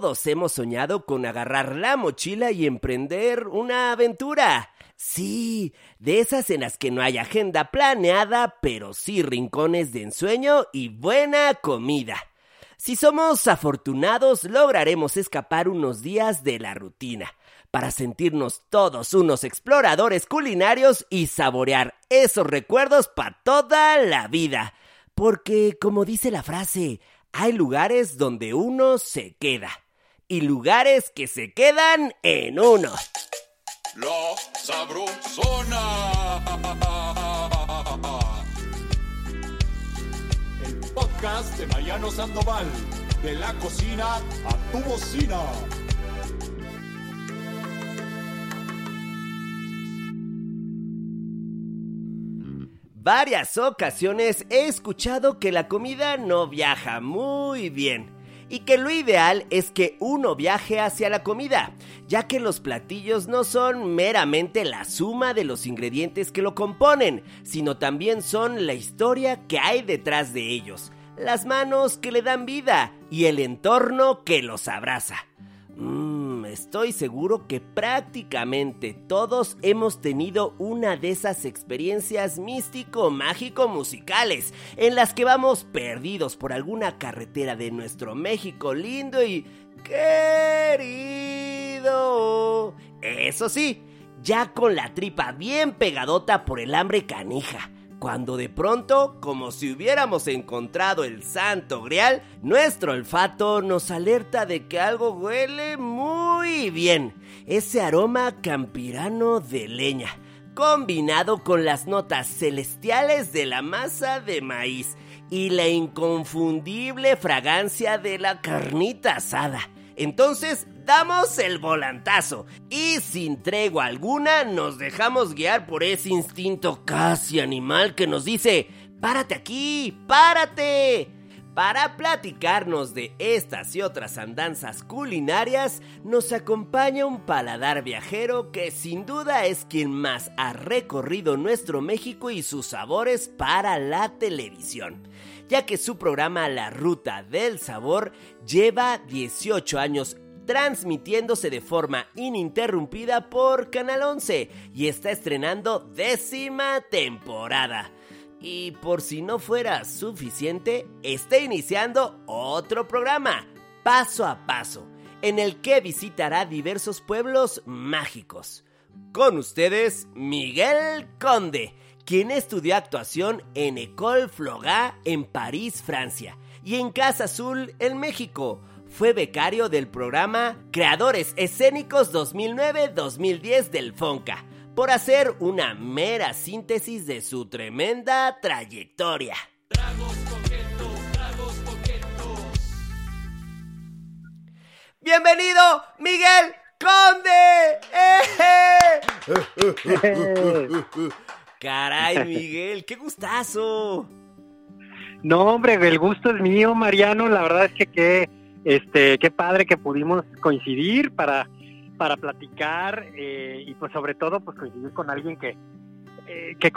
todos hemos soñado con agarrar la mochila y emprender una aventura. Sí, de esas en las que no hay agenda planeada, pero sí rincones de ensueño y buena comida. Si somos afortunados, lograremos escapar unos días de la rutina para sentirnos todos unos exploradores culinarios y saborear esos recuerdos para toda la vida. Porque, como dice la frase, hay lugares donde uno se queda y lugares que se quedan en uno. La Sabrosona. El podcast de Mariano Sandoval. De la cocina a tu bocina. Varias ocasiones he escuchado que la comida no viaja muy bien y que lo ideal es que uno viaje hacia la comida, ya que los platillos no son meramente la suma de los ingredientes que lo componen, sino también son la historia que hay detrás de ellos, las manos que le dan vida y el entorno que los abraza. Estoy seguro que prácticamente todos hemos tenido una de esas experiencias místico-mágico-musicales en las que vamos perdidos por alguna carretera de nuestro México lindo y querido. Eso sí, ya con la tripa bien pegadota por el hambre canija cuando de pronto, como si hubiéramos encontrado el santo grial, nuestro olfato nos alerta de que algo huele muy bien. Ese aroma campirano de leña, combinado con las notas celestiales de la masa de maíz y la inconfundible fragancia de la carnita asada. Entonces damos el volantazo y sin tregua alguna nos dejamos guiar por ese instinto casi animal que nos dice, párate aquí, párate. Para platicarnos de estas y otras andanzas culinarias, nos acompaña un paladar viajero que sin duda es quien más ha recorrido nuestro México y sus sabores para la televisión ya que su programa La Ruta del Sabor lleva 18 años transmitiéndose de forma ininterrumpida por Canal 11 y está estrenando décima temporada. Y por si no fuera suficiente, está iniciando otro programa, Paso a Paso, en el que visitará diversos pueblos mágicos. Con ustedes, Miguel Conde quien estudió actuación en École Floga en París, Francia, y en Casa Azul en México. Fue becario del programa Creadores Escénicos 2009-2010 del FONCA, por hacer una mera síntesis de su tremenda trayectoria. Bienvenido, Miguel Conde. ¡Eh! Caray, Miguel, qué gustazo. No, hombre, el gusto es mío, Mariano. La verdad es que qué, este, qué padre que pudimos coincidir para, para platicar eh, y pues sobre todo pues coincidir con alguien que, eh, que,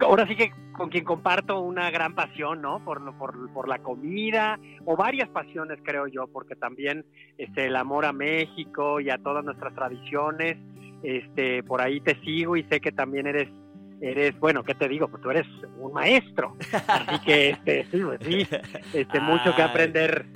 ahora sí que con quien comparto una gran pasión, ¿no? Por, por, por, la comida o varias pasiones, creo yo, porque también este, el amor a México y a todas nuestras tradiciones, este, por ahí te sigo y sé que también eres eres, bueno, ¿qué te digo? Pues tú eres un maestro. Así que, este, sí, pues sí, este, mucho que aprender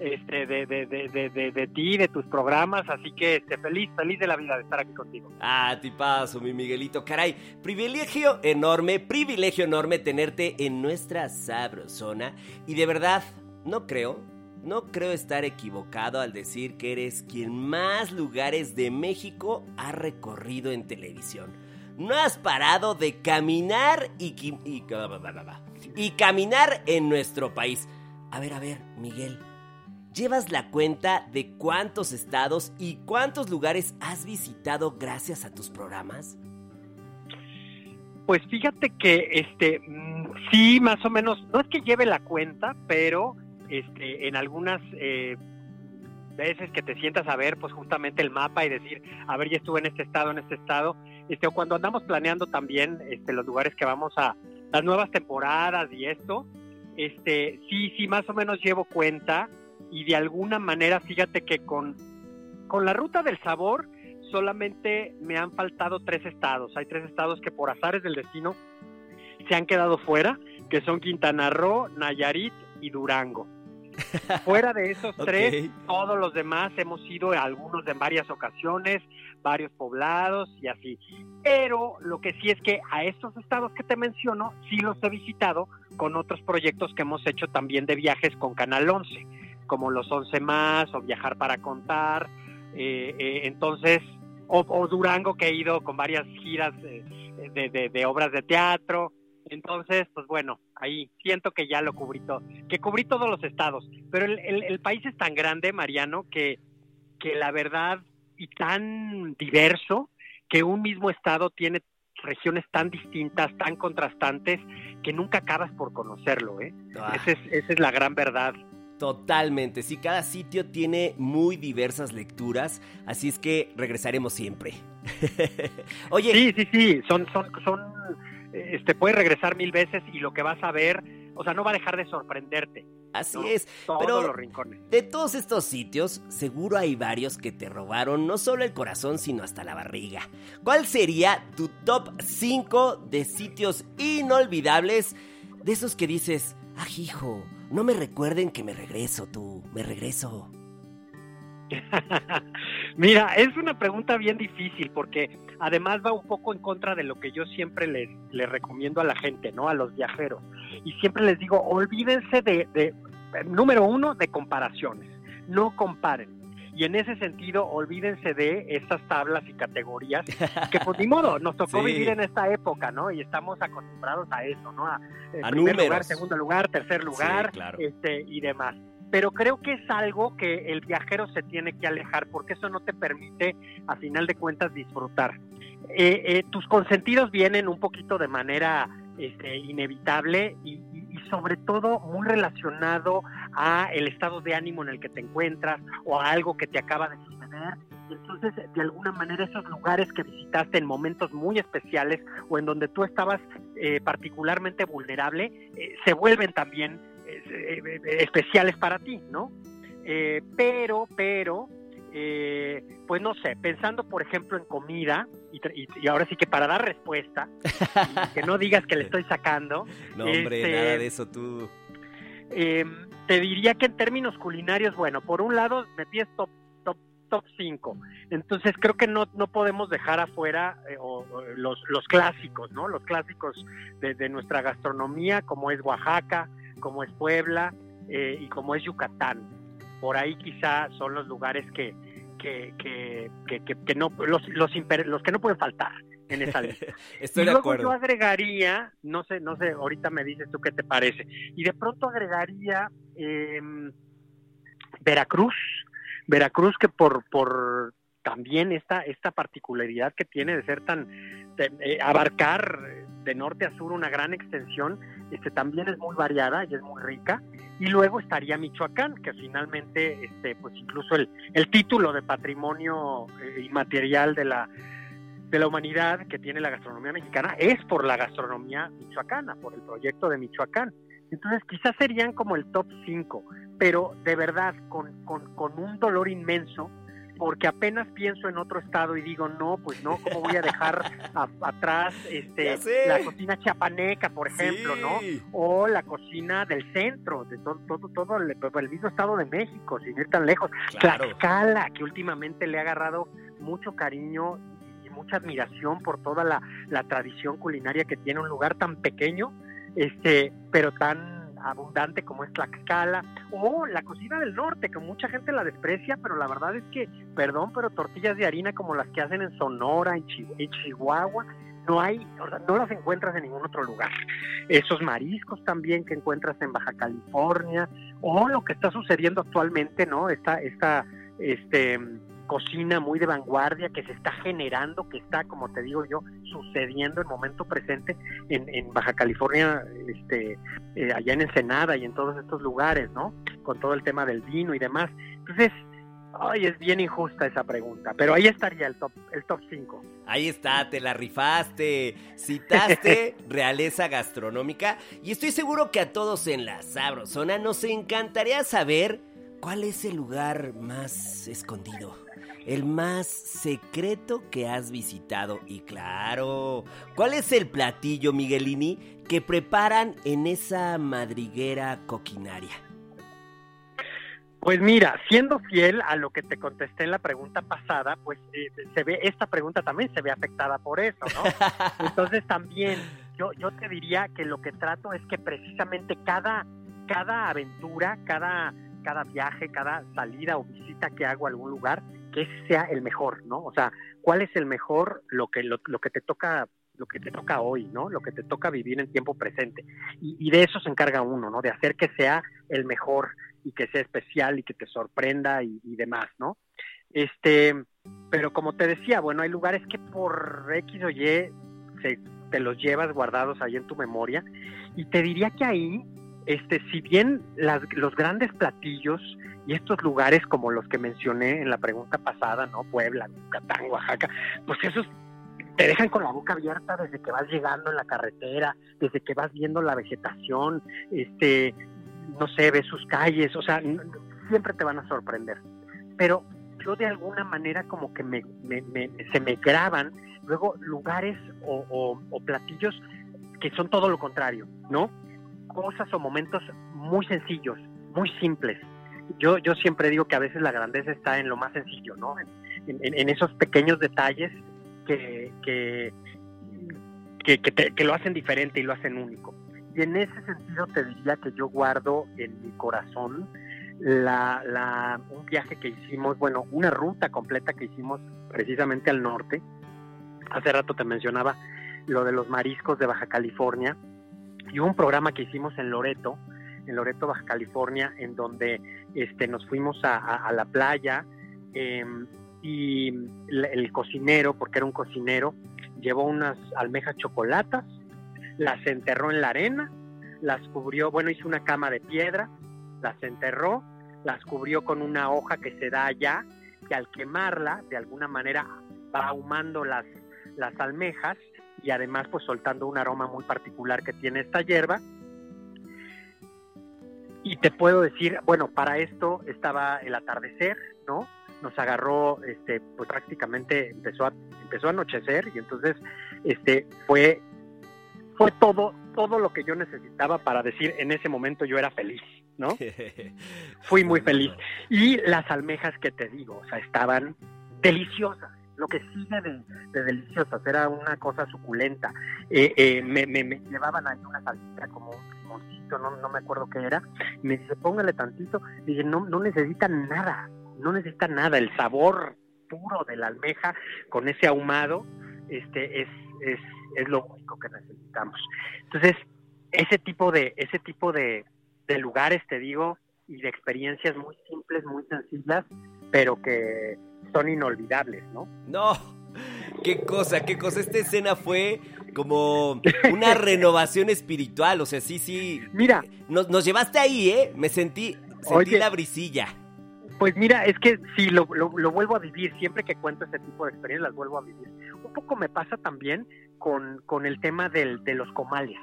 este, de, de, de, de, ti, de tus programas, así que este, feliz, feliz de la vida de estar aquí contigo. Ah, paso, mi Miguelito, caray, privilegio enorme, privilegio enorme tenerte en nuestra sabrosona y de verdad, no creo, no creo estar equivocado al decir que eres quien más lugares de México ha recorrido en televisión no has parado de caminar y, y, caminar en nuestro país. A ver, a ver, Miguel, ¿llevas la cuenta de cuántos estados y cuántos lugares has visitado gracias a tus programas? Pues fíjate que este mm, sí, más o menos, no es que lleve la cuenta, pero este, en algunas eh, veces que te sientas a ver pues justamente el mapa y decir, a ver, ya estuve en este estado, en este estado, este, o cuando andamos planeando también este, los lugares que vamos a, las nuevas temporadas y esto, este, sí, sí, más o menos llevo cuenta y de alguna manera, fíjate que con, con la ruta del sabor solamente me han faltado tres estados. Hay tres estados que por azares del destino se han quedado fuera, que son Quintana Roo, Nayarit y Durango. Fuera de esos tres, todos los demás hemos ido algunos en varias ocasiones, varios poblados y así. Pero lo que sí es que a estos estados que te menciono, sí los he visitado con otros proyectos que hemos hecho también de viajes con Canal 11, como los 11 más o Viajar para Contar. Eh, eh, entonces, o, Durango que he ido con varias giras de, de obras de teatro. Entonces, pues bueno, ahí siento que ya lo cubrí todo, que cubrí todos los estados, pero el, país es tan grande, Mariano, que, que la verdad, y tan diverso, que un mismo estado tiene regiones tan distintas, tan contrastantes, que nunca acabas por conocerlo, ¿eh? Ah. Esa, es, esa es la gran verdad. Totalmente, sí, cada sitio tiene muy diversas lecturas, así es que regresaremos siempre. Oye. Sí, sí, sí, son, son, son este, puedes regresar mil veces y lo que vas a ver, o sea, no va a dejar de sorprenderte. Así es, Todos pero los rincones. de todos estos sitios, seguro hay varios que te robaron no solo el corazón, sino hasta la barriga. ¿Cuál sería tu top 5 de sitios inolvidables? De esos que dices, ah, hijo, no me recuerden que me regreso, tú, me regreso. Mira, es una pregunta bien difícil porque además va un poco en contra de lo que yo siempre les, recomiendo a la gente, ¿no? A los viajeros. Y siempre les digo, olvídense de, de, número uno, de comparaciones. No comparen. Y en ese sentido, olvídense de esas tablas y categorías que, pues, ni modo, nos tocó vivir en esta época, ¿no? Y estamos acostumbrados a eso, ¿no? A, primer lugar, segundo lugar, tercer lugar, este, y demás pero creo que es algo que el viajero se tiene que alejar porque eso no te permite, a final de cuentas, disfrutar. Eh, eh, tus consentidos vienen un poquito de manera este, inevitable y, sobre todo muy relacionado a el estado de ánimo en el que te encuentras o a algo que te acaba de suceder. Entonces, de alguna manera, esos lugares que visitaste en momentos muy especiales o en donde tú estabas eh, particularmente vulnerable, se vuelven también eh, eh, especiales para ti, ¿no? Eh, pero, pero, pues no sé, pensando por ejemplo en comida, y, ahora sí que para dar respuesta, que no digas que le estoy sacando. No, hombre, este, nada de eso tú. Te diría que en términos culinarios, bueno, por un lado me pides top top top 5. Entonces creo que no, no podemos dejar afuera los, los clásicos, ¿no? Los clásicos de, de, nuestra gastronomía, como es Oaxaca, como es Puebla eh, y como es Yucatán. Por ahí quizá son los lugares que, que, que, que, no, los, los, los, que no pueden faltar en esa lista. Estoy y de luego acuerdo. yo agregaría, no sé, no sé, ahorita me dices tú qué te parece, y de pronto agregaría em, Veracruz, Veracruz que por, por también esta, esta particularidad que tiene de ser tan, eh, abarcar de norte a sur una gran extensión, este, también es muy variada y es muy rica. Y luego estaría Michoacán, que finalmente, este, pues incluso el, el título de patrimonio eh, inmaterial de la, de la humanidad que tiene la gastronomía mexicana es por la gastronomía michoacana, por el proyecto de Michoacán. Entonces quizás serían como el top 5, pero de verdad con, con, con un dolor inmenso porque apenas pienso en otro estado y digo, no, pues no, ¿cómo voy a dejar atrás este, la cocina chapaneca, por ejemplo, ¿no? O la cocina del centro, de todo, todo, todo el, mismo estado de México, sin ir tan lejos. Tlaxcala, que últimamente le ha agarrado mucho cariño mucha admiración por toda la, tradición culinaria que tiene un lugar tan pequeño, este, pero tan abundante como es Tlaxcala, o la cocina del norte, que mucha gente la desprecia, pero la verdad es que, perdón, pero tortillas de harina como las que hacen en Sonora, en, Chihuahua, no hay, no las encuentras en ningún otro lugar. Esos mariscos también que encuentras en Baja California, o lo que está sucediendo actualmente, ¿no? Esta, esta, este, cocina muy de vanguardia que se está generando, que está, como te digo yo, sucediendo en momento presente en, en Baja California, este, eh, allá en Ensenada y en todos estos lugares, ¿no? Con todo el tema del vino y demás. Entonces, ay, es bien injusta esa pregunta, pero ahí estaría el top, el top 5. Ahí está, te la rifaste. Citaste realeza gastronómica y estoy seguro que a todos en la Sabrosona nos encantaría saber ¿cuál es el lugar más escondido? El más secreto que has visitado. Y claro, ¿cuál es el platillo, Miguelini, que preparan en esa madriguera coquinaria? Pues mira, siendo fiel a lo que te contesté en la pregunta pasada, pues eh, se ve esta pregunta también se ve afectada por eso, ¿no? Entonces también yo yo te diría que lo que trato es que precisamente cada cada aventura, cada cada viaje, cada salida o visita que hago a algún lugar, que sea el mejor, ¿no? O sea, ¿cuál es el mejor lo que lo, lo que te toca lo que te toca hoy, ¿no? Lo que te toca vivir en tiempo presente. Y, y de eso se encarga uno, ¿no? De hacer que sea el mejor y que sea especial y que te sorprenda y, y, demás, ¿no? Este, pero como te decía, bueno, hay lugares que por X o Y se, te los llevas guardados ahí en tu memoria y te diría que ahí, este, si bien las, los grandes platillos y estos lugares como los que mencioné en la pregunta pasada, ¿no? Puebla, Yucatán, Oaxaca, pues esos te dejan con la boca abierta desde que vas llegando en la carretera, desde que vas viendo la vegetación, este, no sé, ves sus calles, o sea, siempre te van a sorprender. Pero yo de alguna manera como que me, se me graban luego lugares o, platillos que son todo lo contrario, ¿no? Cosas o momentos muy sencillos, muy simples. Yo, yo siempre digo que a veces la grandeza está en lo más sencillo, ¿no? En, esos pequeños detalles que, que, que lo hacen diferente y lo hacen único. Y en ese sentido te diría que yo guardo en mi corazón la, la, un viaje que hicimos, bueno, una ruta completa que hicimos precisamente al norte. Hace rato te mencionaba lo de los mariscos de Baja California y un programa que hicimos en Loreto, en Loreto, Baja California, en donde este, nos fuimos a, la playa eh, y el cocinero, porque era un cocinero, llevó unas almejas chocolatas las enterró en la arena, las cubrió, bueno, hizo una cama de piedra, las enterró, las cubrió con una hoja que se da allá, que al quemarla, de alguna manera, va ahumando las, las almejas y además pues soltando un aroma muy particular que tiene esta hierba. Y te puedo decir, bueno, para esto estaba el atardecer, ¿no? Nos agarró, este, pues prácticamente empezó a, empezó a anochecer y entonces, este, fue fue todo, todo lo que yo necesitaba para decir en ese momento yo era feliz, ¿no? Fui muy feliz. Y las almejas que te digo, o sea, estaban deliciosas. Lo que sigue de, de deliciosas, era una cosa suculenta. Eh, eh, me, me, me, llevaban ahí una salsita como un limoncito, no, no me acuerdo qué era. Me dice, póngale tantito. Dije, no, no necesitan nada, no necesitan nada. El sabor puro de la almeja con ese ahumado este, es, es es lo único que necesitamos. Entonces, ese tipo de, ese tipo de, de, lugares, te digo, y de experiencias muy simples, muy sencillas, pero que son inolvidables, ¿no? No, qué cosa, qué cosa. Esta escena fue como una renovación espiritual, o sea, sí, sí. Mira. Nos, nos llevaste ahí, ¿eh? Me sentí, sentí oye, la brisilla. Pues mira, es que sí, lo, lo, lo, vuelvo a vivir, siempre que cuento este tipo de experiencias las vuelvo a vivir. Un poco me pasa también con, con el tema del, de los comales.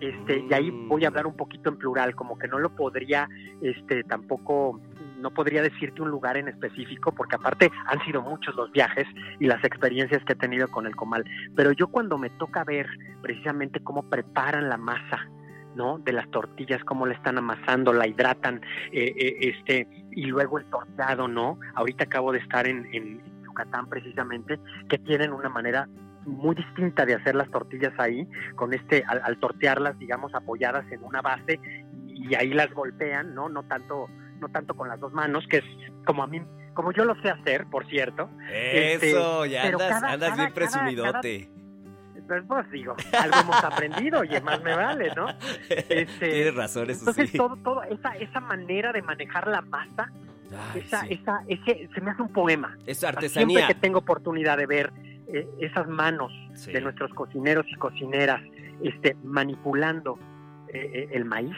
Este, y ahí voy a hablar un poquito en plural, como que no lo podría, este, tampoco, no podría decirte un lugar en específico, porque aparte han sido muchos los viajes y las experiencias que he tenido con el comal. Pero yo cuando me toca ver precisamente cómo preparan la masa, ¿no? De las tortillas, cómo la están amasando, la hidratan, eh, eh, este, y luego el torteado, ¿no? Ahorita acabo de estar en, en Yucatán precisamente, que tienen una manera muy distinta de hacer las tortillas ahí, con este, al, al, tortearlas, digamos, apoyadas en una base y ahí las golpean, ¿no? No tanto, no tanto con las dos manos, que es como a mí, como yo lo sé hacer, por cierto. Eso, este, ya andas, cada, andas cada, bien presumidote. Cada, pues digo, algo hemos aprendido y más me vale, ¿no? Este, Tienes razón, eso entonces, sí. todo, todo, esa, esa manera de manejar la masa, Ay, esa, sí. esa, ese, se me hace un poema. Es artesanía. Siempre que tengo oportunidad de ver eh, esas manos sí. de nuestros cocineros y cocineras este, manipulando eh, el maíz,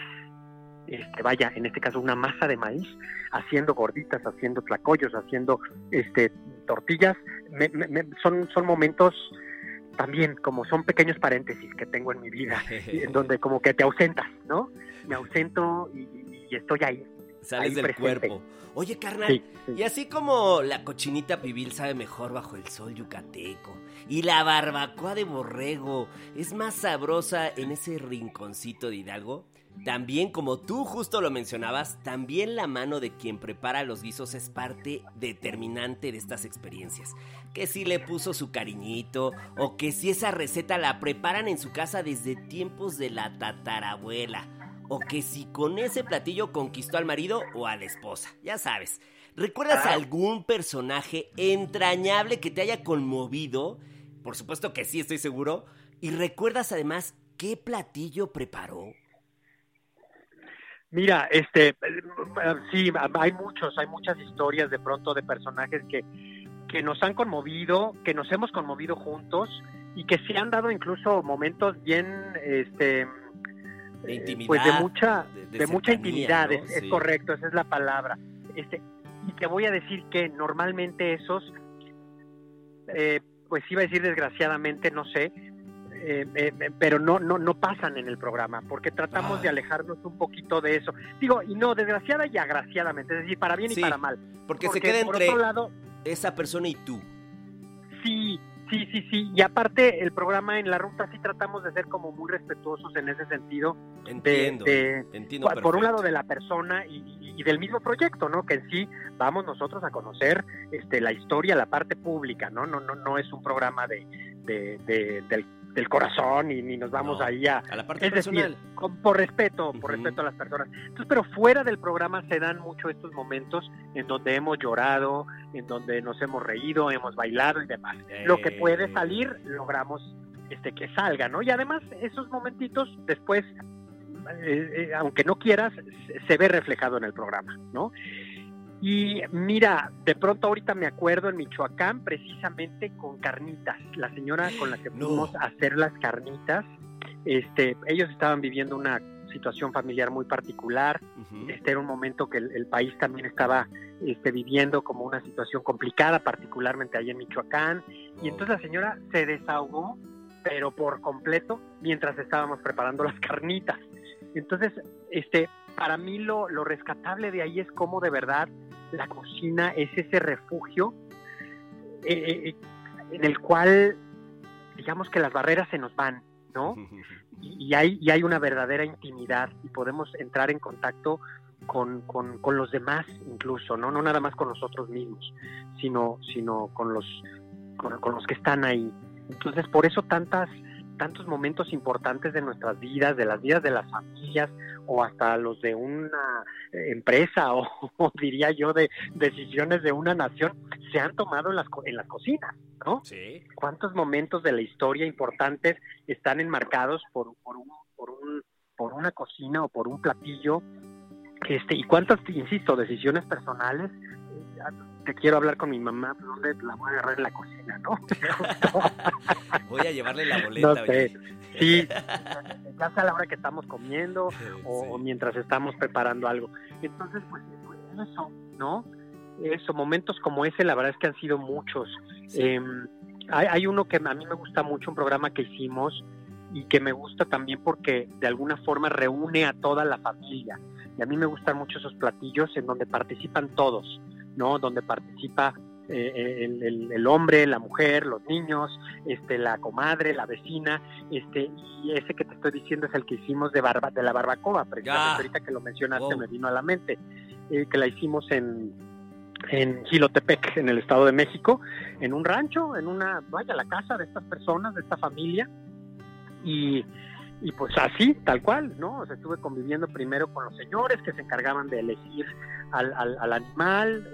este, vaya, en este caso una masa de maíz, haciendo gorditas, haciendo tlacoyos, haciendo este, tortillas, me, me, son, son momentos también como son pequeños paréntesis que tengo en mi vida, en donde como que te ausentas, ¿no? Me ausento y, y estoy ahí. Sales ahí del presente. cuerpo. Oye, carnal, Sí, sí. y así como la cochinita pibil sabe mejor bajo el sol yucateco, y la barbacoa de borrego es más sabrosa en ese rinconcito de Hidalgo, también como tú justo lo mencionabas, también la mano de quien prepara los guisos es parte determinante de estas experiencias. Que si le puso su cariñito, o que si esa receta la preparan en su casa desde tiempos de la tatarabuela o que si con ese platillo conquistó al marido o a la esposa, ya sabes. ¿Recuerdas Ah. algún personaje entrañable que te haya conmovido? Por supuesto que sí, estoy seguro. ¿Y recuerdas además qué platillo preparó? Mira, este, eh, sí, hay muchos, hay muchas historias de pronto de personajes que, que nos han conmovido, que nos hemos conmovido juntos y que se han dado incluso momentos bien, este, De eh, intimidad, pues de mucha, de- de, de mucha intimidad, ¿no? es, es Sí. correcto, esa es la palabra. Este, y te voy a decir que normalmente esos, eh, pues iba a decir desgraciadamente, no sé, eh, eh, pero no, no, no pasan en el programa, porque tratamos Ah. de alejarnos un poquito de eso. Digo, y no, desgraciada y agraciadamente, es decir, para bien Sí, y para mal. Porque, Porque se queda por entre otro lado, esa persona y tú. sí, sí, sí, sí, y aparte el programa en la ruta sí tratamos de ser como muy respetuosos en ese sentido, Entiendo, de- entiendo por, un lado de la persona y, y- y del mismo proyecto, ¿no? Que en sí vamos nosotros a conocer este, la historia, la parte pública, ¿no? No, no, no es un programa de, de- de- del, del corazón y ni nos vamos No, ahí a, A la parte es decir, personal. con- por respeto, por respeto a las personas. Entonces, pero fuera del programa se dan mucho estos momentos en donde hemos llorado, en donde nos hemos reído, hemos bailado y demás. Lo que puede salir, logramos este que salga, ¿no? Y además, esos momentitos después, eh, eh, aunque no quieras, se ve reflejado en el programa, ¿no? Y mira, de pronto ahorita me acuerdo en Michoacán, precisamente con carnitas, la señora con la que No. fuimos a hacer las carnitas, este, ellos estaban viviendo una situación familiar muy particular, este era un momento que el, el país también estaba este, viviendo como una situación complicada, particularmente ahí en Michoacán, y entonces la señora se desahogó, pero por completo, mientras estábamos preparando las carnitas. Entonces, este, para mí lo, lo rescatable de ahí es cómo de verdad la cocina es ese refugio eh, eh, en el cual, digamos que las barreras se nos van, ¿no? y, y hay, y hay una verdadera intimidad y podemos entrar en contacto con, con, con los demás incluso, ¿no? No nada más con nosotros mismos, sino, sino con los con, con los que están ahí. Entonces, por eso tantas tantos momentos importantes de nuestras vidas, de las vidas de las familias o hasta los de una empresa o, o diría yo de decisiones de una nación se han tomado en las en las cocinas, ¿no? Sí. cuántos momentos de la historia importantes están enmarcados por, por, un, por, un, por una cocina o por un platillo este y cuántas insisto decisiones personales te quiero hablar con mi mamá dónde la voy a agarrar en la cocina no Voy a llevarle la boleta. no sé oye. Sí ya sea a la hora que estamos comiendo o, Sí. o mientras estamos preparando algo. Entonces, pues, pues, eso, ¿no? Eso, momentos como ese, la verdad es que han sido muchos. Sí. Eh, hay, hay uno que a mí me gusta mucho, un programa que hicimos y que me gusta también porque de alguna forma reúne a toda la familia. Y a mí me gustan mucho esos platillos en donde participan todos, ¿no? Donde participa eh, el, el- el hombre, la mujer, los niños, este, la comadre, la vecina, este, y ese que te estoy diciendo es el que hicimos de barba, de la barbacoa, precisamente Ah. ahorita que lo mencionaste Wow. me vino a la mente, eh, que la hicimos en en Gilotepec, en el Estado de México, en un rancho, en una, vaya, la casa de estas personas, de esta familia, y, y pues así, tal cual, ¿no? O sea, estuve conviviendo primero con los señores que se encargaban de elegir al, al, al animal,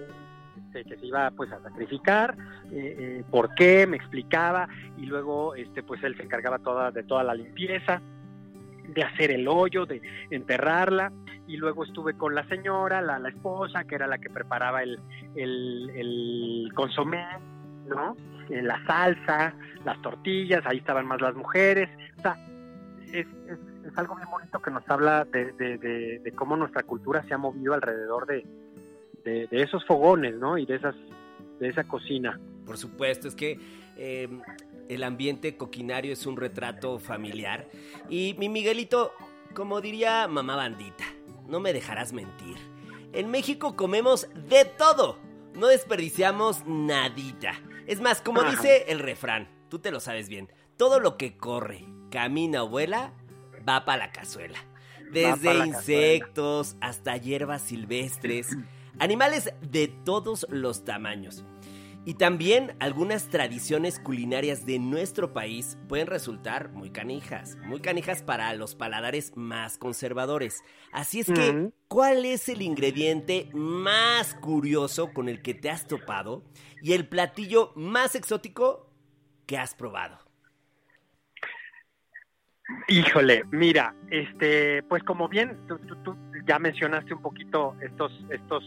este, que se iba pues a sacrificar, eh, eh, por qué, me explicaba, y luego este pues él se encargaba toda, de toda la limpieza, de hacer el hoyo, de enterrarla, y luego estuve con la señora, la, la esposa, que era la que preparaba el, el, el consomé, ¿no? Eh, La salsa, las tortillas, ahí estaban más las mujeres, o sea, es, es, es algo bien bonito que nos habla de, de cómo nuestra cultura se ha movido alrededor de, de, de esos fogones, ¿no? Y de esas de esa cocina. Por supuesto, es que eh, el ambiente coquinario es un retrato familiar. Y mi Miguelito, como diría mamá bandita, no me dejarás mentir. En México comemos de todo. No desperdiciamos nadita. Es más, como Ajá. dice el refrán, tú te lo sabes bien. Todo lo que corre, camina o vuela, va para la cazuela. Desde la insectos hasta hierbas silvestres, animales de todos los tamaños. Y también algunas tradiciones culinarias de nuestro país pueden resultar muy canijas, muy canijas para los paladares más conservadores. Así es que, Ujú. ¿cuál es el ingrediente más curioso con el que te has topado y el platillo más exótico que has probado? Híjole, mira, este, pues como bien tú, tú- tú ya mencionaste un poquito estos, estos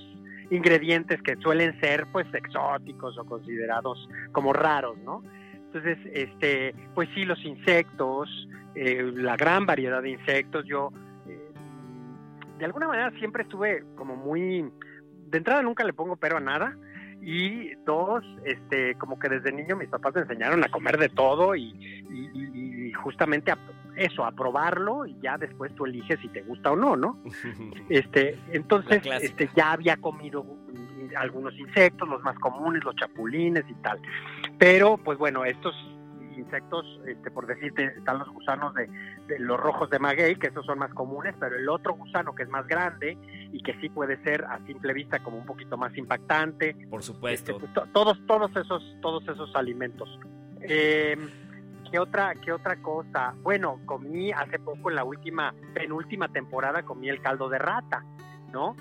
ingredientes que suelen ser pues exóticos o considerados como raros, ¿no? Entonces, este, pues sí, los insectos, eh, la gran variedad de insectos, yo eh, de alguna manera siempre estuve como muy, de entrada nunca le pongo pero a nada, y dos, este, como que desde niño mis papás me enseñaron a comer de todo y, y- justamente a, eso, a probarlo y ya después tú eliges si te gusta o no, ¿no? Este, entonces, este, ya había comido algunos insectos, los más comunes, los chapulines y tal. Pero, pues bueno, estos insectos, este, por decirte, están los gusanos de, de los rojos de maguey, que esos son más comunes, pero el otro gusano que es más grande y que sí puede ser a simple vista como un poquito más impactante, Por este, supuesto. pues, to- todos, todos esos, todos esos alimentos. Eh, ¿Qué otra, qué otra cosa? Bueno, comí hace poco en la última, penúltima temporada comí el caldo de rata, ¿no?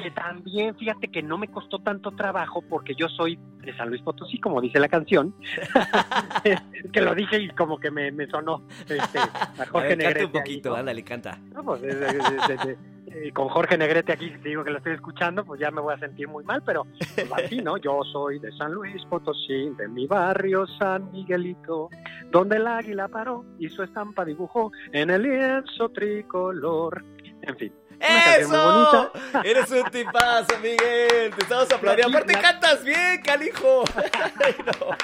Que también, fíjate que no me costó tanto trabajo porque yo soy de San Luis Potosí, como dice la canción. que lo dije y como que me, me sonó este, a A Jorge ver, canta un poquito, ahí, ¿no? ándale, canta. No, pues, de- de- de- eh, con Jorge Negrete aquí, te digo que lo estoy escuchando, pues ya me voy a sentir muy mal, pero pues, así, ¿no? Yo soy de San Luis Potosí, de mi barrio San Miguelito, donde el águila paró y su estampa dibujó en el lienzo tricolor. En fin. ¡Eso! Eres un tipazo, Miguel. Te estamos aplaudiendo. La- Aparte, la- cantas bien, calijo. Ay, no.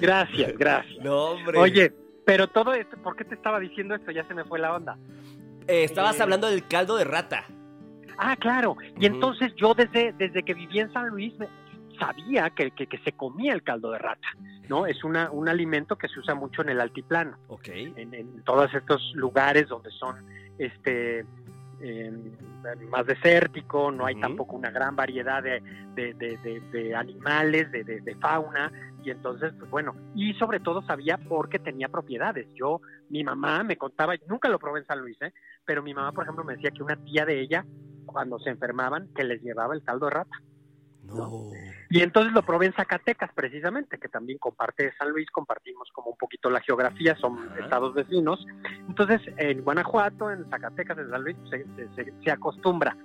Gracias, gracias. No, hombre. Oye, pero todo esto, ¿por qué te estaba diciendo esto? Ya se me fue la onda. Eh, estabas eh, hablando del caldo de rata. Ah, claro. Y entonces yo desde, desde que vivía en San Luis me- sabía que, que, que se comía el caldo de rata, ¿no? Es una, un alimento que se usa mucho en el altiplano, Ok. en, en todos estos lugares donde son este em, más desértico, no hay tampoco una gran variedad de, de, de- de- animales, de, de- de fauna, y entonces, pues bueno, y sobre todo sabía porque tenía propiedades. Yo, mi mamá me contaba, nunca lo probé en San Luis, ¿eh? pero mi mamá, por ejemplo, me decía que una tía de ella, cuando se enfermaban, que les llevaba el caldo de rata. No. Y entonces lo probé en Zacatecas, precisamente, que también comparte San Luis, compartimos como un poquito la geografía, son Ajá. estados vecinos. Entonces, en Guanajuato, en Zacatecas, en San Luis, se, se- se- acostumbra.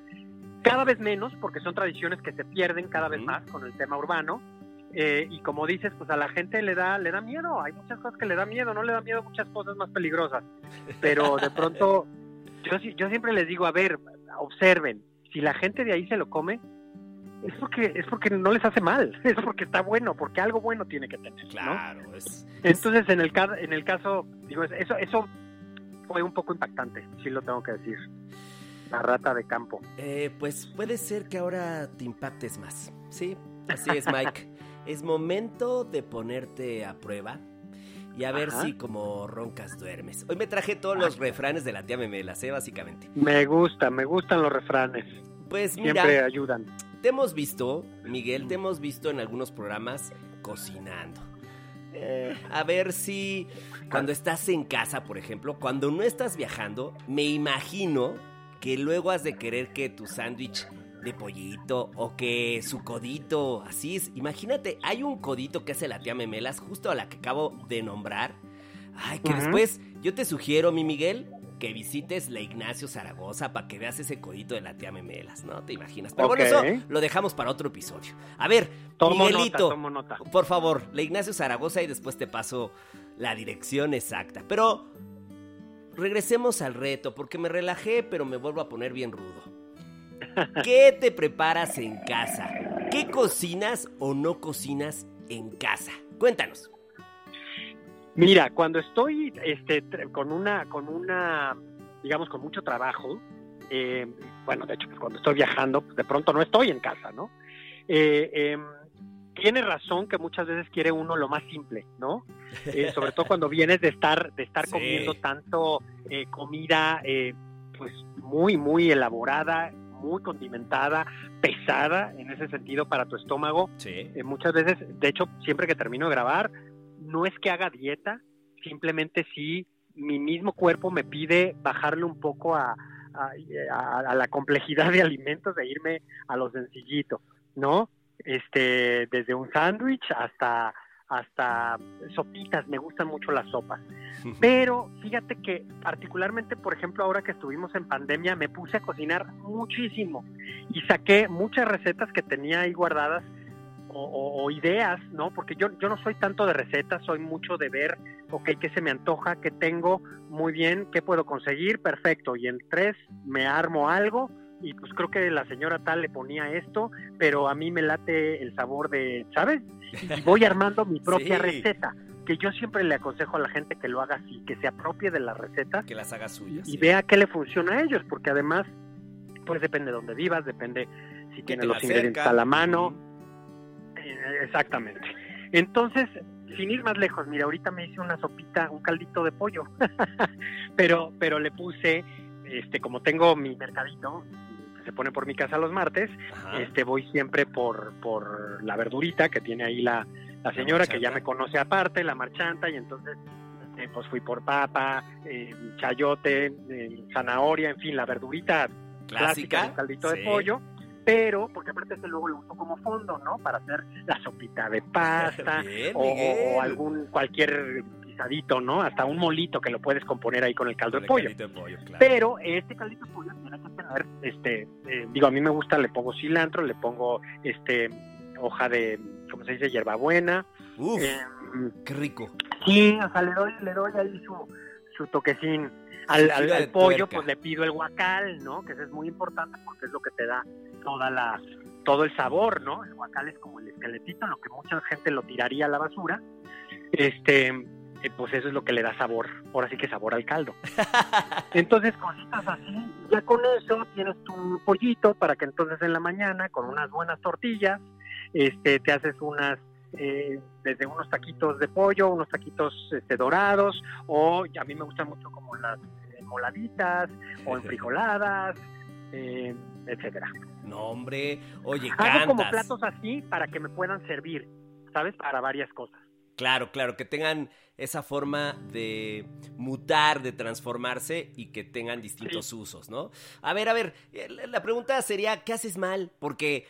Cada vez menos, porque son tradiciones que se pierden cada vez Ujú. más con el tema urbano. Eh, y como dices, pues a la gente le da, le da miedo. Hay muchas cosas que le da miedo, no le da miedo muchas cosas más peligrosas. Pero de pronto, yo, yo siempre les digo, a ver, observen, si la gente de ahí se lo come, es porque es porque no les hace mal, es porque está bueno, porque algo bueno tiene que tener, ¿no? Claro. Es, Entonces, en el en el caso, digo, es- eso eso fue un poco impactante, sí lo tengo que decir. La rata de campo. eh, pues puede ser que ahora te impactes más. Sí, así es, Mike. es momento de ponerte a prueba y a ver si como roncas duermes. Hoy me traje todos los refranes de la tía Memelas, ¿eh? Básicamente. Me gusta, me gustan los refranes, Pues mira, siempre ayudan. Te hemos visto, Miguel, te hemos visto en algunos programas cocinando. Eh, a ver si cuando estás en casa, por ejemplo, cuando no estás viajando, me imagino que luego has de querer que tu sándwich de pollito o que su codito, así es. Imagínate, hay un codito que hace la tía Memelas, justo a la que acabo de nombrar. Ay, que después yo te sugiero, mi Miguel, que visites la Ignacio Zaragoza para que veas ese codito de la tía Memelas, ¿no? Te imaginas. Pero bueno, eso lo dejamos para otro episodio. A ver, Tomo Miguelito, nota, tomo nota. por favor, la Ignacio Zaragoza y después te paso la dirección exacta. Pero regresemos al reto, porque me relajé, pero me vuelvo a poner bien rudo. ¿Qué te preparas en casa? ¿Qué cocinas o no cocinas en casa? Cuéntanos. Mira, cuando estoy este, con una, con una, digamos, con mucho trabajo, eh, bueno, de hecho, pues cuando estoy viajando, pues de pronto no estoy en casa, ¿no? Eh, em, tiene razón que muchas veces quiere uno lo más simple, ¿no? Eh, sobre todo cuando vienes de estar, de estar Sí. comiendo tanto eh, comida, eh, pues muy, muy elaborada, muy condimentada, pesada en ese sentido para tu estómago. Sí. Eh, muchas veces, de hecho, siempre que termino de grabar, no es que haga dieta, simplemente sí mi mismo cuerpo me pide bajarle un poco a, a- a- a la complejidad de alimentos, de irme a lo sencillito, ¿no? Este, desde un sándwich hasta hasta sopitas, me gustan mucho las sopas. Pero fíjate que particularmente, por ejemplo, ahora que estuvimos en pandemia, me puse a cocinar muchísimo y saqué muchas recetas que tenía ahí guardadas o, ideas, ¿no? Porque yo, yo no soy tanto de recetas, soy mucho de ver, ok, qué se me antoja, qué tengo, muy bien, qué puedo conseguir, perfecto. Y en tres me armo algo y pues creo que la señora tal le ponía esto, pero a mí me late el sabor de, ¿sabes? Y voy armando mi propia Sí. receta, que yo siempre le aconsejo a la gente que lo haga así, que se apropie de las recetas Que las haga suyas. y sí. vea qué le funciona a ellos, porque además, pues depende de dónde vivas, depende si tienes los ingredientes a la mano. Eh, Exactamente. Entonces, sin ir más lejos, mira, ahorita me hice una sopita, un caldito de pollo, pero, pero le puse, este, como tengo mi mercadito, que se pone por mi casa los martes, Ajá. este, voy siempre por, por la verdurita que tiene ahí la, la señora, que ya me conoce aparte, la marchanta, y entonces este, pues fui por papa, eh, chayote, eh, zanahoria, en fin, la verdurita clásica, Clásica. del caldito sí. de pollo, pero, porque aparte ese luego lo uso como fondo, ¿no? Para hacer la sopita de pasta, Bien, o, algún, cualquier guisadito, ¿no? Hasta un molito que lo puedes componer ahí con el caldo Con de pollo. caldito de pollo, claro. Pero este caldito de pollo tiene que tener, este, eh, digo, a mí me gusta, le pongo cilantro, le pongo, este, hoja de, ¿cómo se dice? Hierbabuena. Uf, eh, qué rico. sí, o sea, le doy, le doy ahí su, su toquecín. Al, al- al pollo, pues le pido el guacal, ¿no? Que eso es muy importante porque es lo que te da toda la, todo el sabor, ¿no? El guacal es como el esqueletito, lo que mucha gente lo tiraría a la basura. Este, eh, pues eso es lo que le da sabor, ahora sí que sabor al caldo. Entonces, cositas así, ya con eso tienes tu pollito para que entonces en la mañana, con unas buenas tortillas, este, te haces unas, eh, desde unos taquitos de pollo, unos taquitos este, dorados, o a mí me gustan mucho como las eh, moladitas, o enfrijoladas, eh, etcétera. No, hombre. Oye, Hago como platos así para que me puedan servir, ¿sabes? Para varias cosas. Claro, claro, que tengan esa forma de mutar, de transformarse y que tengan distintos usos, ¿no? A ver, a ver, eh, la pregunta sería, ¿qué haces mal? Porque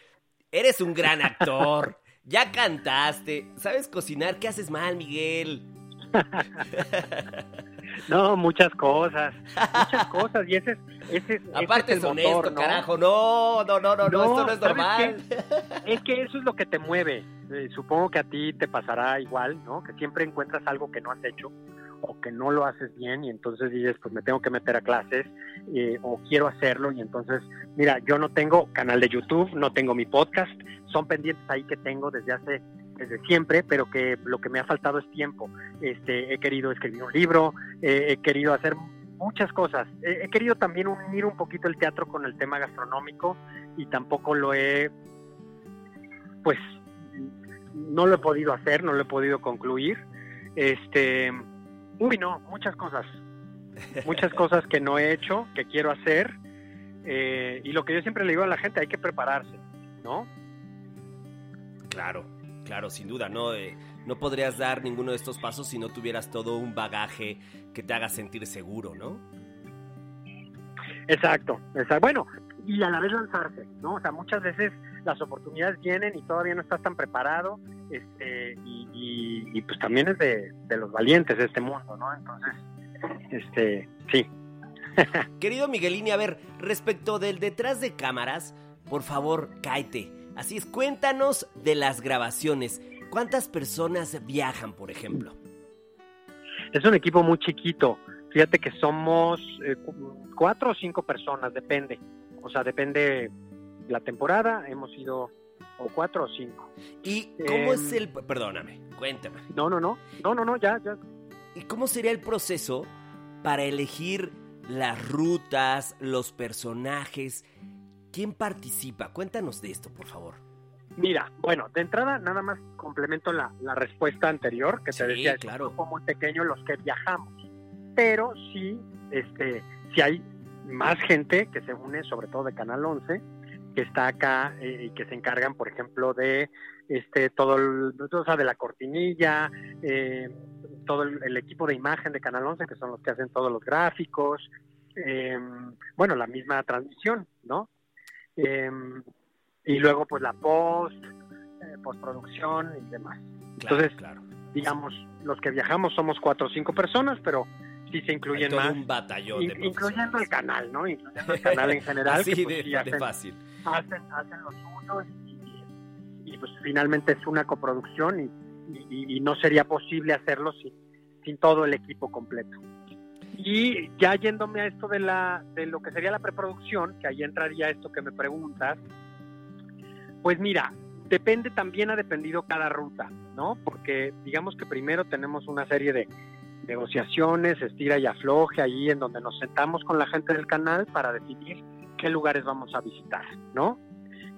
eres un gran actor, ya cantaste, sabes cocinar, ¿qué haces mal, Miguel? No, muchas cosas, muchas cosas, y ese es, ese es, Aparte es es el honesto, motor, ¿no? carajo, no, no, no, no, no, esto no es ¿sabes normal. Es que eso es lo que te mueve. Eh, supongo que a ti te pasará igual, ¿no? Que siempre encuentras algo que no has hecho o que no lo haces bien y entonces dices, pues me tengo que meter a clases eh, o quiero hacerlo y entonces, mira, yo no tengo canal de YouTube, no tengo mi podcast, son pendientes ahí que tengo desde hace desde siempre, pero que lo que me ha faltado es tiempo. Este, he querido escribir un libro, eh, he querido hacer muchas cosas. He, he querido también unir un poquito el teatro con el tema gastronómico y tampoco lo he, pues, no lo he podido hacer, no lo he podido concluir. Este, uy, no, muchas cosas, muchas cosas que no he hecho, que quiero hacer. eh, y lo que yo siempre le digo a la gente, hay que prepararse, ¿no? Claro, claro, sin duda, no, Eh, no podrías dar ninguno de estos pasos si no tuvieras todo un bagaje que te haga sentir seguro, ¿no? Exacto, exacto. Bueno, y a la vez lanzarse, ¿no? O sea, muchas veces las oportunidades vienen y todavía no estás tan preparado, este, y, y- y, pues también es de, de los valientes de este mundo, ¿no? Entonces, este, sí. Querido Miguelini, a ver, respecto del detrás de cámaras, por favor, cáete. Así es, cuéntanos de las grabaciones. ¿Cuántas personas viajan, por ejemplo? Es un equipo muy chiquito. Fíjate que somos eh, cu- cuatro o cinco personas, depende. O sea, depende la temporada, hemos ido o cuatro o cinco. ¿Y cómo Em. es el... Perdóname, cuéntame. No, no, no, no, no, no, ya, ya. ¿Y cómo sería el proceso para elegir las rutas, los personajes. ¿Quién participa? Cuéntanos de esto, por favor. Mira, bueno, de entrada nada más complemento la, la respuesta anterior que Sí, te decía, claro. como muy pequeño los que viajamos. Pero sí, este, sí hay más gente que se une, sobre todo de Canal 11, que está acá eh, y que se encargan, por ejemplo, de este todo el, o sea, de la cortinilla, eh, todo el, el equipo de imagen de Canal 11, que son los que hacen todos los gráficos, eh, bueno, la misma transmisión, ¿no? Eh, y luego pues la post, eh, postproducción y demás. Entonces, claro. digamos, los que viajamos somos cuatro o cinco personas, pero sí se incluyen todo más, un batallón in- de incluyendo el canal, ¿no? Incluyendo el canal en general, Así que pues, de, sí de hacen, fácil. hacen, hacen lo suyo y, y, pues finalmente es una coproducción y, y- y no sería posible hacerlo sin, sin todo el equipo completo. Y ya yéndome a esto de la de lo que sería la preproducción, que ahí entraría esto que me preguntas, pues mira, depende también ha dependido cada ruta, ¿no? Porque digamos que primero tenemos una serie de negociaciones, estira y afloje ahí en donde nos sentamos con la gente del canal para definir qué lugares vamos a visitar, ¿no?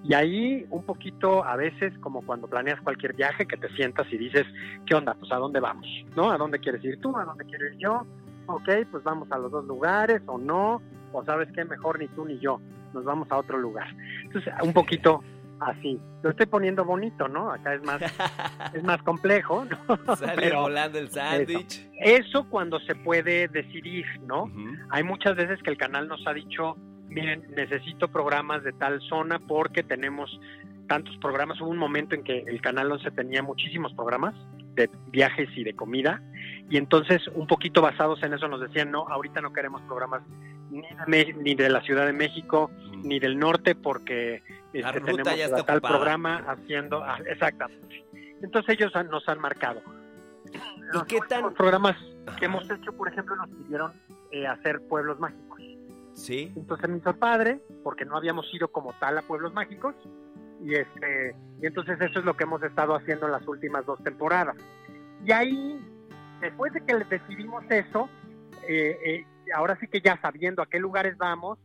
Y ahí un poquito a veces como cuando planeas cualquier viaje que te sientas y dices, ¿qué onda? Pues a dónde vamos, ¿no? ¿A dónde quieres ir tú? ¿A dónde quiero ir yo? Ok, pues vamos a los dos lugares o no, o sabes qué, mejor ni tú ni yo, nos vamos a otro lugar. Entonces, un poquito así. Lo estoy poniendo bonito, ¿no? Acá es más, es más complejo, ¿no? Sale Pero volando el sándwich. eso cuando se puede decidir, ¿no? Hay muchas veces que el canal nos ha dicho, miren, necesito programas de tal zona porque tenemos tantos programas. Hubo un momento en que el canal 11 tenía muchísimos programas de viajes y de comida y entonces un poquito basados en eso nos decían, no, ahorita no queremos programas ni de, ni de la Ciudad de México ni del norte porque La este, tenemos ya está tal ocupada. programa haciendo, ah, exactamente. Entonces ellos han- nos han marcado. Los qué tan- programas que hemos hecho, por ejemplo, nos pidieron eh, hacer pueblos mágicos. Sí. Entonces me hizo padre, porque no habíamos ido como tal a pueblos mágicos, y este, y entonces eso es lo que hemos estado haciendo en las últimas dos temporadas. Y ahí, después de que decidimos eso, eh, eh, ahora sí que ya sabiendo a qué lugares vamos,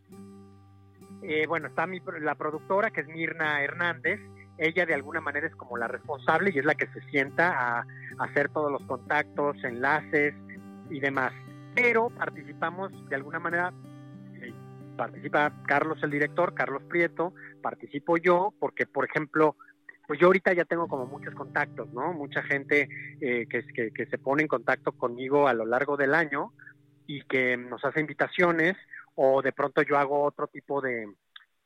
eh, bueno, está mi, la productora, que es Mirna Hernández, ella de alguna manera es como la responsable y es la que se sienta a, hacer todos los contactos, enlaces y demás. Pero participamos de alguna manera, participa Carlos el director, Carlos Prieto, participo yo, porque por ejemplo, pues yo ahorita ya tengo como muchos contactos, ¿no? Mucha gente eh, que, que, se pone en contacto conmigo a lo largo del año y que nos hace invitaciones o de pronto yo hago otro tipo de,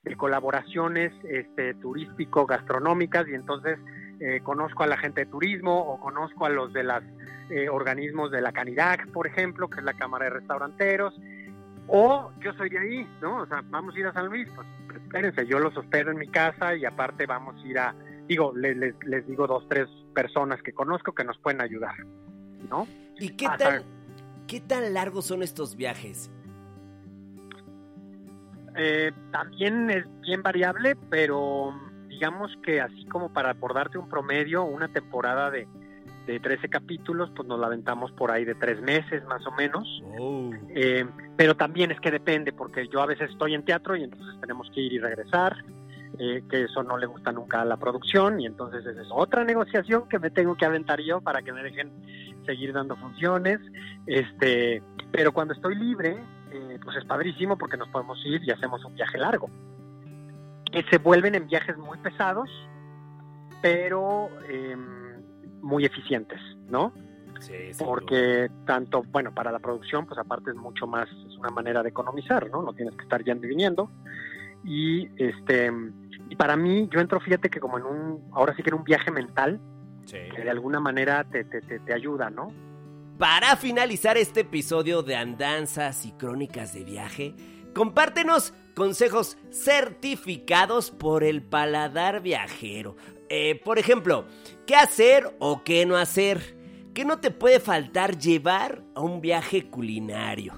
de colaboraciones este, turístico gastronómicas y entonces eh, conozco a la gente de turismo o conozco a los de los organismos de la Canirac, por ejemplo, que es la Cámara de Restauranteros, o yo soy de ahí, ¿no? O sea, vamos a ir a San Luis, pues espérense, yo los hospedo en mi casa y aparte vamos a ir a, digo, les, les, les digo dos, tres personas que conozco que nos pueden ayudar, ¿no? ¿Y qué Hasta- tan, qué tan largos son estos viajes? Eh, también es bien variable, pero digamos que así como para por darte un promedio, una temporada de, de 13 capítulos, pues nos la aventamos por ahí de tres meses más o menos. Oh. Eh, pero también es que depende, porque yo a veces estoy en teatro y entonces tenemos que ir y regresar, eh, que eso no le gusta nunca a la producción y entonces esa es otra negociación que me tengo que aventar yo para que me dejen seguir dando funciones. Este, pero cuando estoy libre, eh, pues es padrísimo porque nos podemos ir y hacemos un viaje largo. Que se vuelven en viajes muy pesados, pero eh, muy eficientes, ¿no? Sí, porque tanto, bueno, para la producción, pues aparte es mucho más, es una manera de economizar, ¿no? No tienes que estar yendo y viniendo. Y este, y para mí, yo entro, fíjate que como en un, ahora sí que en un viaje mental. Sí. que de alguna manera te, te, te, te ayuda, ¿no? Para finalizar este episodio de Andanzas y Crónicas de Viaje, compártenos consejos certificados por el paladar viajero. Eh, por ejemplo, ¿qué hacer o qué no hacer? ¿Qué no te puede faltar llevar a un viaje culinario?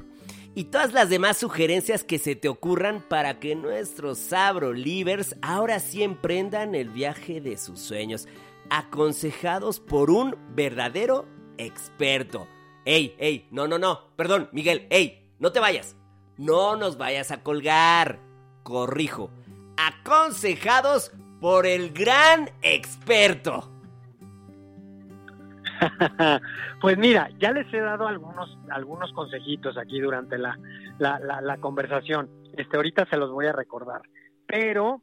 Y todas las demás sugerencias que se te ocurran para que nuestros Sabro Livers ahora sí emprendan el viaje de sus sueños, aconsejados por un verdadero experto. ¡Ey, ey! No, no, no. Perdón, Miguel. ¡Ey! No te vayas. No nos vayas a colgar. Corrijo. Aconsejados por el gran experto. pues mira, ya les he dado algunos, algunos consejitos aquí durante la, la, la, conversación. Este, ahorita se los voy a recordar. Pero,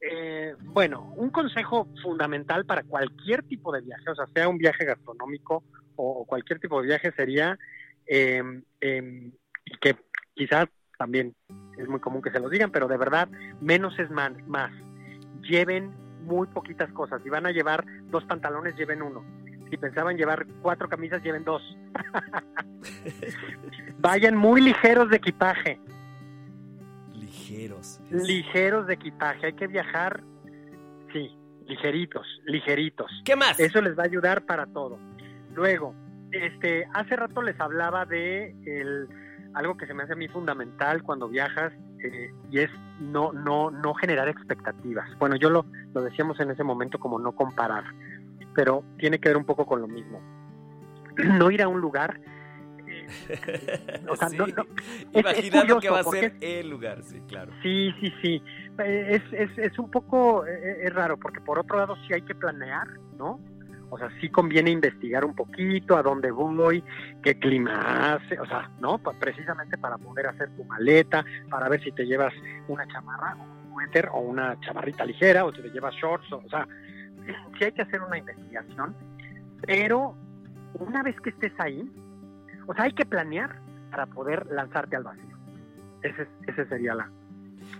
eh, bueno, un consejo fundamental para cualquier tipo de viaje, o sea, sea un viaje gastronómico o, cualquier tipo de viaje, sería em, que quizás también es muy común que se los digan, pero de verdad, menos es más. Lleven muy poquitas cosas. Si van a llevar dos pantalones, lleven uno si pensaban llevar cuatro camisas, lleven dos. Vayan muy ligeros de equipaje. Ligeros. Ligeros de equipaje. Hay que viajar, sí, ligeritos, ligeritos. ¿Qué más? Eso les va a ayudar para todo. Luego, este, hace rato les hablaba de el, algo que se me hace a mí fundamental cuando viajas eh, y es no, no, no generar expectativas. Bueno, yo lo, lo decíamos en ese momento como no comparar pero tiene que ver un poco con lo mismo. No ir a un lugar. Eh, o sea, no, Imaginando que va a ser el lugar, sí, claro. Sí, sí, sí. Es, es, es un poco eh, es raro, porque por otro lado sí hay que planear, ¿no? O sea, sí conviene investigar un poquito a dónde voy, qué clima hace, o sea, ¿no? precisamente para poder hacer tu maleta, para ver si te llevas una chamarra, un suéter o una chamarrita ligera, o si te llevas shorts, o sea, sí hay que hacer una investigación, pero una vez que estés ahí, o sea, hay que planear para poder lanzarte al vacío. Ese, ese sería la,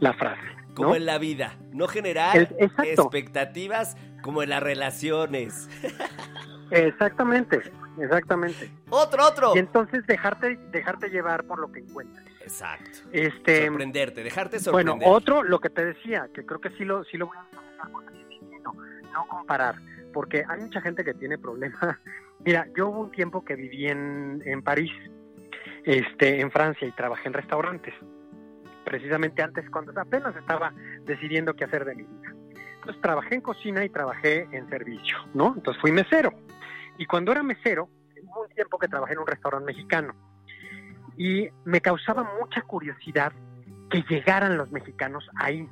la frase. Como en la vida, no generar expectativas como en las relaciones. Exactamente, exactamente. Otro, otro. Y entonces dejarte, dejarte llevar por lo que encuentres. Exacto. Este, sorprenderte, dejarte sorprender. Bueno, otro, lo que te decía, que creo que sí lo, sí lo voy a no comparar, porque hay mucha gente que tiene problemas. Mira, yo hubo un tiempo que viví en, en París, este, en Francia, y trabajé en restaurantes, precisamente antes cuando apenas estaba decidiendo qué hacer de mi vida. Trabajé en cocina y trabajé en servicio, ¿no? Entonces fui mesero. Y cuando era mesero, un tiempo que trabajé en un restaurante mexicano. Y me causaba mucha curiosidad que llegaran los mexicanos ahí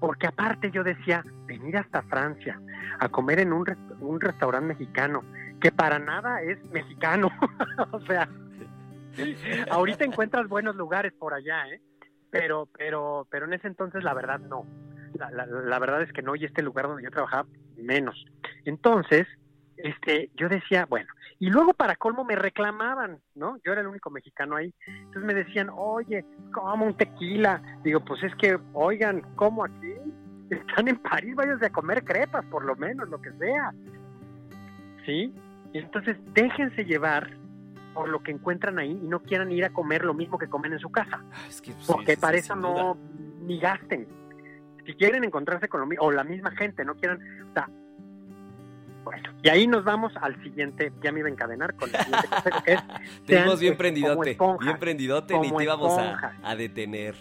porque aparte yo decía, venir hasta Francia a comer en un, un restaurante mexicano, que para nada es mexicano. o sea, ahorita encuentras buenos lugares por allá, ¿eh? Pero, pero, pero en ese entonces la verdad no. La, la verdad es que no, y este lugar donde yo trabajaba, menos. Entonces, este, yo decía, bueno, y luego para colmo me reclamaban, ¿no? Yo era el único mexicano ahí. Entonces me decían, oye, ¿cómo un tequila? Digo, pues es que, oigan, ¿cómo aquí? Están en París, váyanse a comer crepas, por lo menos, lo que sea. ¿Sí? Entonces, déjense llevar por lo que encuentran ahí y no quieran ir a comer lo mismo que comen en su casa. Ah, pues, porque para eso no, ni gasten. Si quieren encontrarse con lo mismo, o la misma gente, no quieran, o sea, bueno, y ahí nos vamos al siguiente, ya me iba a encadenar con el siguiente consejo, que es... Tenemos bien prendidote, bien prendidote, ni te íbamos a, detener.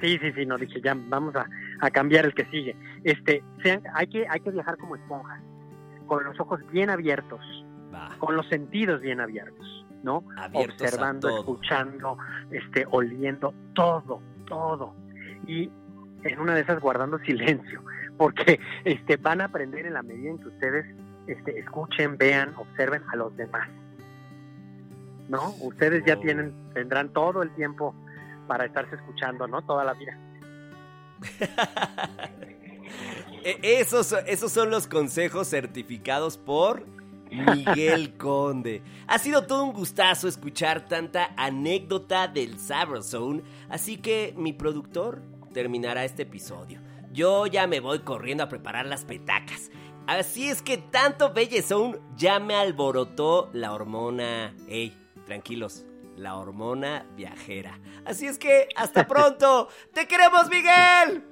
Sí, sí, sí, no, dije, ya vamos a, cambiar el que sigue. Este, sean, hay que, hay que viajar como esponjas, con los ojos bien abiertos, con los sentidos bien abiertos, ¿no? Observando, escuchando, este, oliendo, todo, todo. Y en una de esas guardando silencio porque este, van a aprender en la medida en que ustedes este, escuchen, vean, observen a los demás. ¿No? Ustedes ya oh. tienen, tendrán todo el tiempo para estarse escuchando, ¿no? Toda la vida. E, esos, esos son los consejos certificados por Miguel Conde. Ha sido todo un gustazo escuchar tanta anécdota del Zone, así que mi productor terminará este episodio. Yo ya me voy corriendo a preparar las petacas. Así es que tanto bellezón ya me alborotó la hormona. Ey, tranquilos, la hormona viajera. Así es que hasta pronto. ¡Te queremos, Miguel!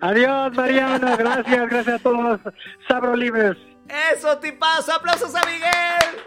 Adiós, Mariana. Gracias, gracias a todos. Sabro Libres. Eso, tipazo. Aplausos a Miguel.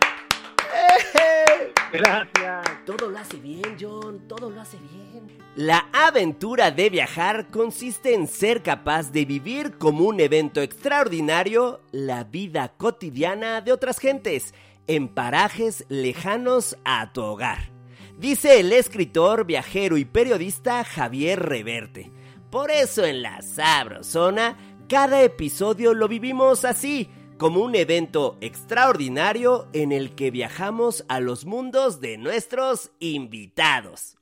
Gracias. Todo lo hace bien, John. Todo lo hace bien. La aventura de viajar consiste en ser capaz de vivir como un evento extraordinario la vida cotidiana de otras gentes en parajes lejanos a tu hogar. dice el escritor, viajero y periodista Javier Reverte. Por eso en la Sabrosona, cada episodio lo vivimos así, como un evento extraordinario en el que viajamos a los mundos de nuestros invitados.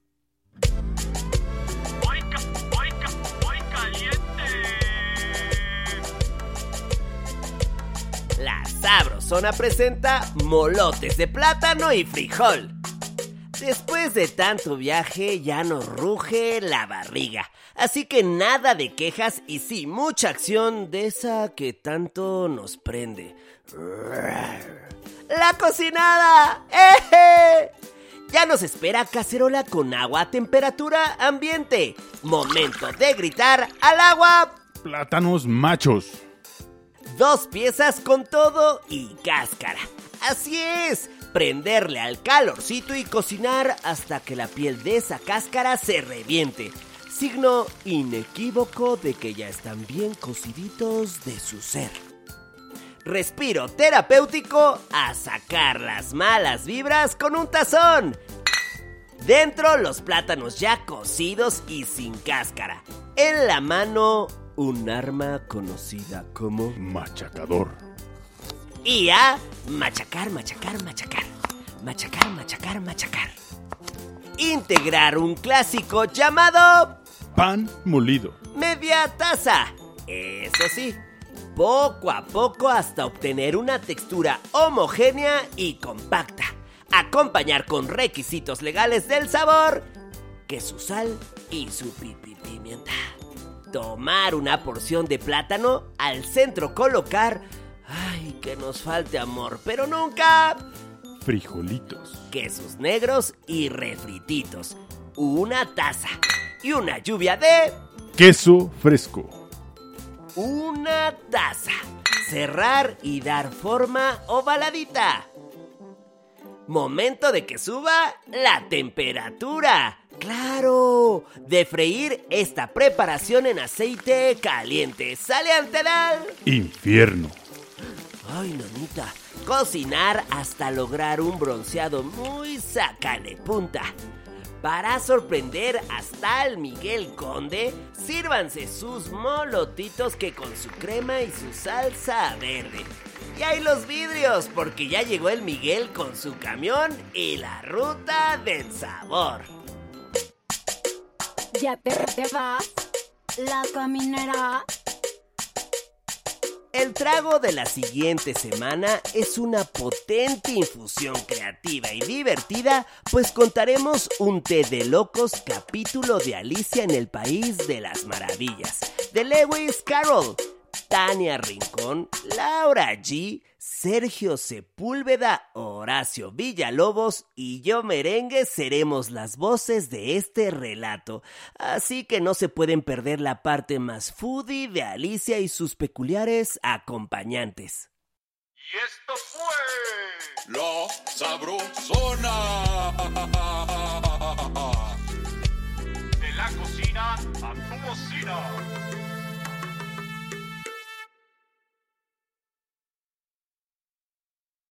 La Sabrosona presenta molotes de plátano y frijol. Después de tanto viaje ya nos ruge la barriga, así que nada de quejas y sí mucha acción de esa que tanto nos prende. ¡La cocinada! ¡Eh! Ya nos espera cacerola con agua a temperatura ambiente. Momento de gritar al agua. Plátanos machos. Dos piezas con todo y cáscara. Así es, prenderle al calorcito y cocinar hasta que la piel de esa cáscara se reviente. Signo inequívoco de que ya están bien cociditos de su ser. Respiro terapéutico a sacar las malas vibras con un tazón. Dentro los plátanos ya cocidos y sin cáscara. En la mano un arma conocida como Machacador. Y a machacar, machacar, machacar. Machacar, machacar, machacar. Integrar un clásico llamado Pan molido. media taza. Eso sí, poco a poco hasta obtener una textura homogénea y compacta. Acompañar con requisitos legales del sabor, que su sal y su pipi pimienta. Tomar una porción de plátano, al centro colocar... Ay, que nos falte amor, pero nunca Frijolitos. quesos negros y refrititos, una taza y una lluvia de Queso fresco. una taza. Cerrar y dar forma ovaladita. Momento de que suba la temperatura. Claro, de freír esta preparación en aceite caliente. Sale ante el... Infierno. Ay, nanita. Cocinar hasta lograr un bronceado muy saca de punta. Para sorprender hasta al Miguel Conde, sírvanse sus molotitos que con su crema y su salsa verde. Y hay los vidrios, porque ya llegó el Miguel con su camión y la ruta del sabor. Ya te, te vas, la caminera. El trago de la siguiente semana es una potente infusión creativa y divertida, pues contaremos un té de locos capítulo de Alicia en el País de las Maravillas, de Lewis Carroll, Tania Rincón, Laura G, Sergio Sepúlveda, Horacio Villalobos y yo merengue seremos las voces de este relato, así que no se pueden perder la parte más foodie de Alicia y sus peculiares acompañantes. Y esto fue La Sabrosona. de la cocina a tu bocina.